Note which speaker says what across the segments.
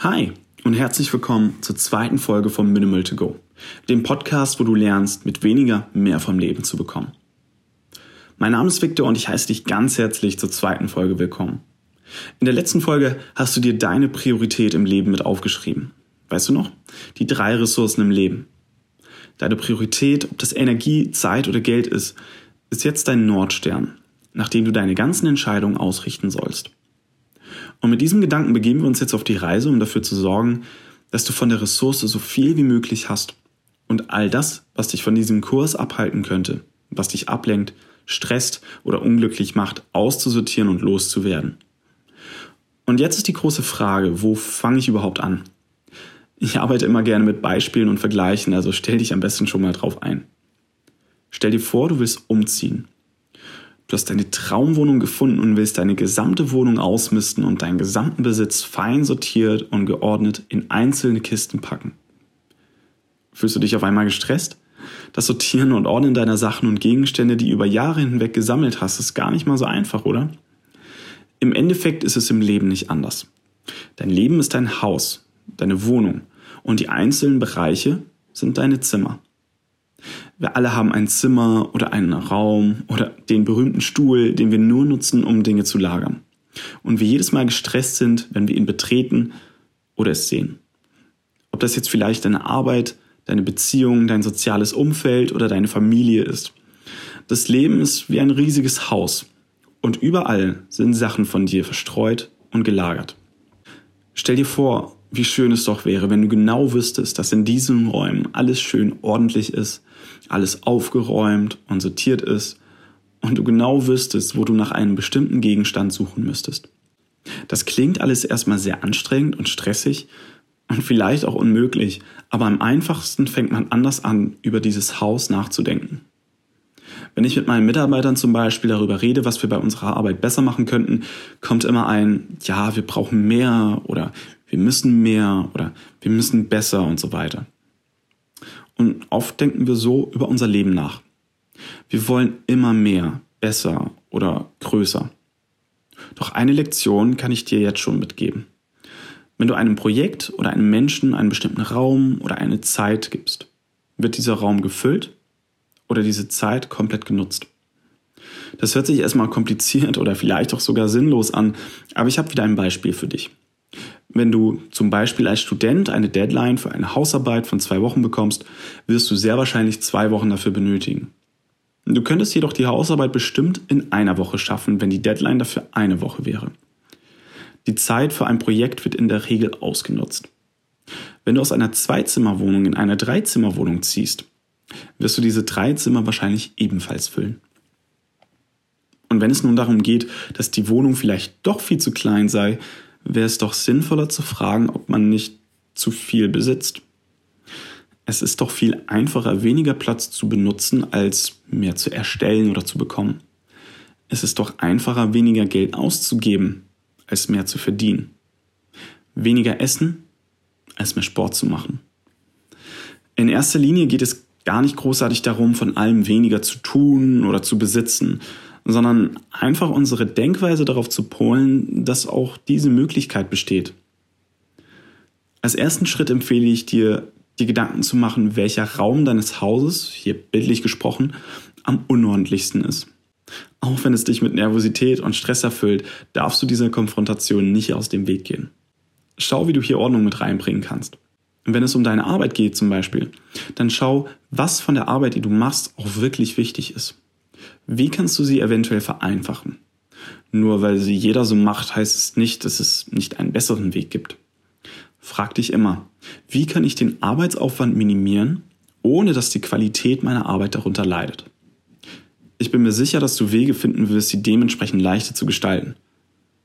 Speaker 1: Hi und herzlich willkommen zur zweiten Folge von Minimal to Go, dem Podcast, wo du lernst, mit weniger mehr vom Leben zu bekommen. Mein Name ist Victor und ich heiße dich ganz herzlich zur zweiten Folge willkommen. In der letzten Folge hast du dir deine Priorität im Leben mit aufgeschrieben. Weißt du noch? Die drei Ressourcen im Leben. Deine Priorität, ob das Energie, Zeit oder Geld ist, ist jetzt dein Nordstern, nach dem du deine ganzen Entscheidungen ausrichten sollst. Und mit diesem Gedanken begeben wir uns jetzt auf die Reise, um dafür zu sorgen, dass du von der Ressource so viel wie möglich hast und all das, was dich von diesem Kurs abhalten könnte, was dich ablenkt, stresst oder unglücklich macht, auszusortieren und loszuwerden. Und jetzt ist die große Frage, wo fange ich überhaupt an? Ich arbeite immer gerne mit Beispielen und Vergleichen, also stell dich am besten schon mal drauf ein. Stell dir vor, du willst umziehen. Du hast deine Traumwohnung gefunden und willst deine gesamte Wohnung ausmisten und deinen gesamten Besitz fein sortiert und geordnet in einzelne Kisten packen. Fühlst du dich auf einmal gestresst? Das Sortieren und Ordnen deiner Sachen und Gegenstände, die über Jahre hinweg gesammelt hast, ist gar nicht mal so einfach, oder? Im Endeffekt ist es im Leben nicht anders. Dein Leben ist dein Haus, deine Wohnung und die einzelnen Bereiche sind deine Zimmer. Wir alle haben ein Zimmer oder einen Raum oder den berühmten Stuhl, den wir nur nutzen, um Dinge zu lagern. Und wir jedes Mal gestresst sind, wenn wir ihn betreten oder es sehen. Ob das jetzt vielleicht deine Arbeit, deine Beziehung, dein soziales Umfeld oder deine Familie ist. Das Leben ist wie ein riesiges Haus und überall sind Sachen von dir verstreut und gelagert. Stell dir vor, wie schön es doch wäre, wenn du genau wüsstest, dass in diesen Räumen alles schön ordentlich ist, alles aufgeräumt und sortiert ist und du genau wüsstest, wo du nach einem bestimmten Gegenstand suchen müsstest. Das klingt alles erstmal sehr anstrengend und stressig und vielleicht auch unmöglich, aber am einfachsten fängt man anders an, über dieses Haus nachzudenken. Wenn ich mit meinen Mitarbeitern zum Beispiel darüber rede, was wir bei unserer Arbeit besser machen könnten, kommt immer ein, ja, wir brauchen mehr oder wir müssen mehr oder wir müssen besser und so weiter. Und oft denken wir so über unser Leben nach. Wir wollen immer mehr, besser oder größer. Doch eine Lektion kann ich dir jetzt schon mitgeben. Wenn du einem Projekt oder einem Menschen einen bestimmten Raum oder eine Zeit gibst, wird dieser Raum gefüllt oder diese Zeit komplett genutzt. Das hört sich erstmal kompliziert oder vielleicht auch sogar sinnlos an, aber ich habe wieder ein Beispiel für dich. Wenn du zum Beispiel als Student eine Deadline für eine Hausarbeit von zwei Wochen bekommst, wirst du sehr wahrscheinlich zwei Wochen dafür benötigen. Du könntest jedoch die Hausarbeit bestimmt in einer Woche schaffen, wenn die Deadline dafür eine Woche wäre. Die Zeit für ein Projekt wird in der Regel ausgenutzt. Wenn du aus einer Zweizimmerwohnung in eine Dreizimmerwohnung ziehst, wirst du diese drei Zimmer wahrscheinlich ebenfalls füllen. Und wenn es nun darum geht, dass die Wohnung vielleicht doch viel zu klein sei, wäre es doch sinnvoller zu fragen, ob man nicht zu viel besitzt. Es ist doch viel einfacher, weniger Platz zu benutzen, als mehr zu erstellen oder zu bekommen. Es ist doch einfacher, weniger Geld auszugeben, als mehr zu verdienen. Weniger essen, als mehr Sport zu machen. In erster Linie geht es gar nicht großartig darum, von allem weniger zu tun oder zu besitzen, sondern einfach unsere Denkweise darauf zu polen, dass auch diese Möglichkeit besteht. Als ersten Schritt empfehle ich dir, die Gedanken zu machen, welcher Raum deines Hauses, hier bildlich gesprochen, am unordentlichsten ist. Auch wenn es dich mit Nervosität und Stress erfüllt, darfst du dieser Konfrontation nicht aus dem Weg gehen. Schau, wie du hier Ordnung mit reinbringen kannst. Wenn es um deine Arbeit geht zum Beispiel, dann schau, was von der Arbeit, die du machst, auch wirklich wichtig ist. Wie kannst du sie eventuell vereinfachen? Nur weil sie jeder so macht, heißt es nicht, dass es nicht einen besseren Weg gibt. Frag dich immer, wie kann ich den Arbeitsaufwand minimieren, ohne dass die Qualität meiner Arbeit darunter leidet? Ich bin mir sicher, dass du Wege finden wirst, sie dementsprechend leichter zu gestalten.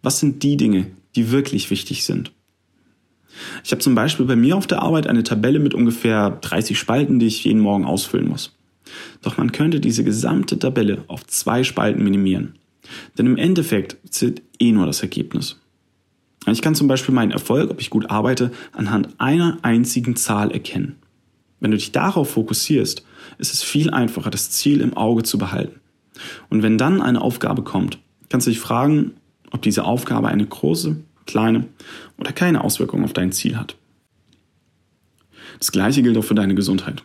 Speaker 1: Was sind die Dinge, die wirklich wichtig sind? Ich habe zum Beispiel bei mir auf der Arbeit eine Tabelle mit ungefähr 30 Spalten, die ich jeden Morgen ausfüllen muss. Doch man könnte diese gesamte Tabelle auf zwei Spalten minimieren. Denn im Endeffekt zählt eh nur das Ergebnis. Ich kann zum Beispiel meinen Erfolg, ob ich gut arbeite, anhand einer einzigen Zahl erkennen. Wenn du dich darauf fokussierst, ist es viel einfacher, das Ziel im Auge zu behalten. Und wenn dann eine Aufgabe kommt, kannst du dich fragen, ob diese Aufgabe eine große, kleine oder keine Auswirkungen auf dein Ziel hat. Das gleiche gilt auch für deine Gesundheit.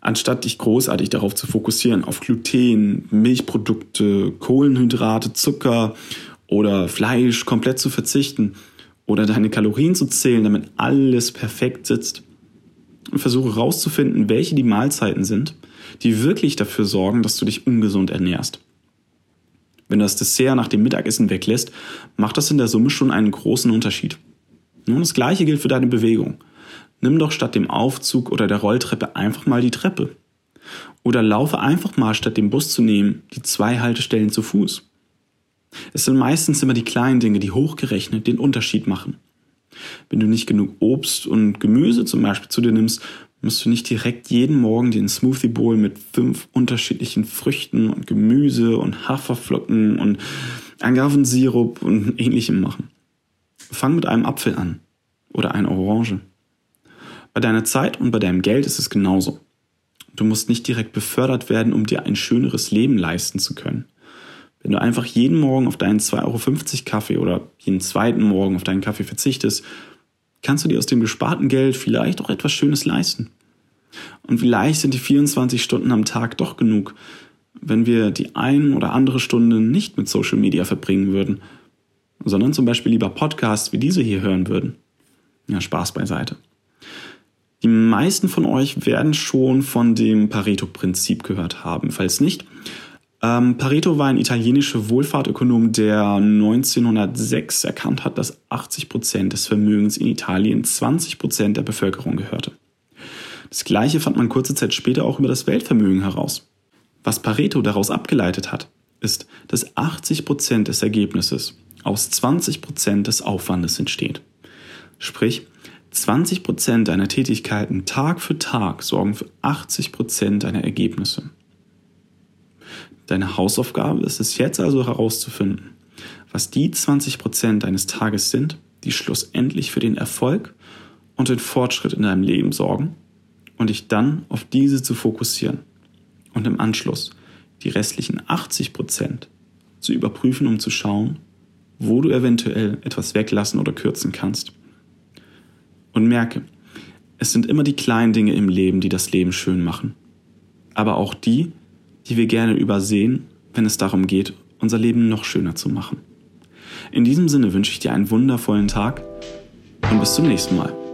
Speaker 1: Anstatt dich großartig darauf zu fokussieren, auf Gluten, Milchprodukte, Kohlenhydrate, Zucker oder Fleisch komplett zu verzichten oder deine Kalorien zu zählen, damit alles perfekt sitzt, und versuche herauszufinden, welche die Mahlzeiten sind, die wirklich dafür sorgen, dass du dich ungesund ernährst. Wenn du das Dessert nach dem Mittagessen weglässt, macht das in der Summe schon einen großen Unterschied. Nun, das gleiche gilt für deine Bewegung. Nimm doch statt dem Aufzug oder der Rolltreppe einfach mal die Treppe. Oder laufe einfach mal statt dem Bus zu nehmen die zwei Haltestellen zu Fuß. Es sind meistens immer die kleinen Dinge, die hochgerechnet den Unterschied machen. Wenn du nicht genug Obst und Gemüse zum Beispiel zu dir nimmst, musst du nicht direkt jeden Morgen den Smoothie Bowl mit fünf unterschiedlichen Früchten und Gemüse und Haferflocken und Agavensirup und ähnlichem machen. Fang mit einem Apfel an oder einer Orange. Bei deiner Zeit und bei deinem Geld ist es genauso. Du musst nicht direkt befördert werden, um dir ein schöneres Leben leisten zu können. Wenn du einfach jeden Morgen auf deinen 2,50 Euro Kaffee oder jeden zweiten Morgen auf deinen Kaffee verzichtest, kannst du dir aus dem gesparten Geld vielleicht auch etwas Schönes leisten. Und vielleicht sind die 24 Stunden am Tag doch genug, wenn wir die ein oder andere Stunde nicht mit Social Media verbringen würden, sondern zum Beispiel lieber Podcasts wie diese hier hören würden. Ja, Spaß beiseite. Die meisten von euch werden schon von dem Pareto-Prinzip gehört haben. Falls nicht, ähm, Pareto war ein italienischer Wohlfahrtökonom, der 1906 erkannt hat, dass 80 Prozent des Vermögens in Italien 20 Prozent der Bevölkerung gehörte. Das gleiche fand man kurze Zeit später auch über das Weltvermögen heraus. Was Pareto daraus abgeleitet hat, ist, dass 80 Prozent des Ergebnisses aus 20 Prozent des Aufwandes entsteht. Sprich, 20 Prozent deiner Tätigkeiten Tag für Tag sorgen für 80 Prozent deiner Ergebnisse. Deine Hausaufgabe ist es jetzt also herauszufinden, was die 20 Prozent deines Tages sind, die schlussendlich für den Erfolg und den Fortschritt in deinem Leben sorgen und dich dann auf diese zu fokussieren und im Anschluss die restlichen 80 Prozent zu überprüfen, um zu schauen, wo du eventuell etwas weglassen oder kürzen kannst. Und merke, es sind immer die kleinen Dinge im Leben, die das Leben schön machen. Aber auch die, die wir gerne übersehen, wenn es darum geht, unser Leben noch schöner zu machen. In diesem Sinne wünsche ich dir einen wundervollen Tag und bis zum nächsten Mal.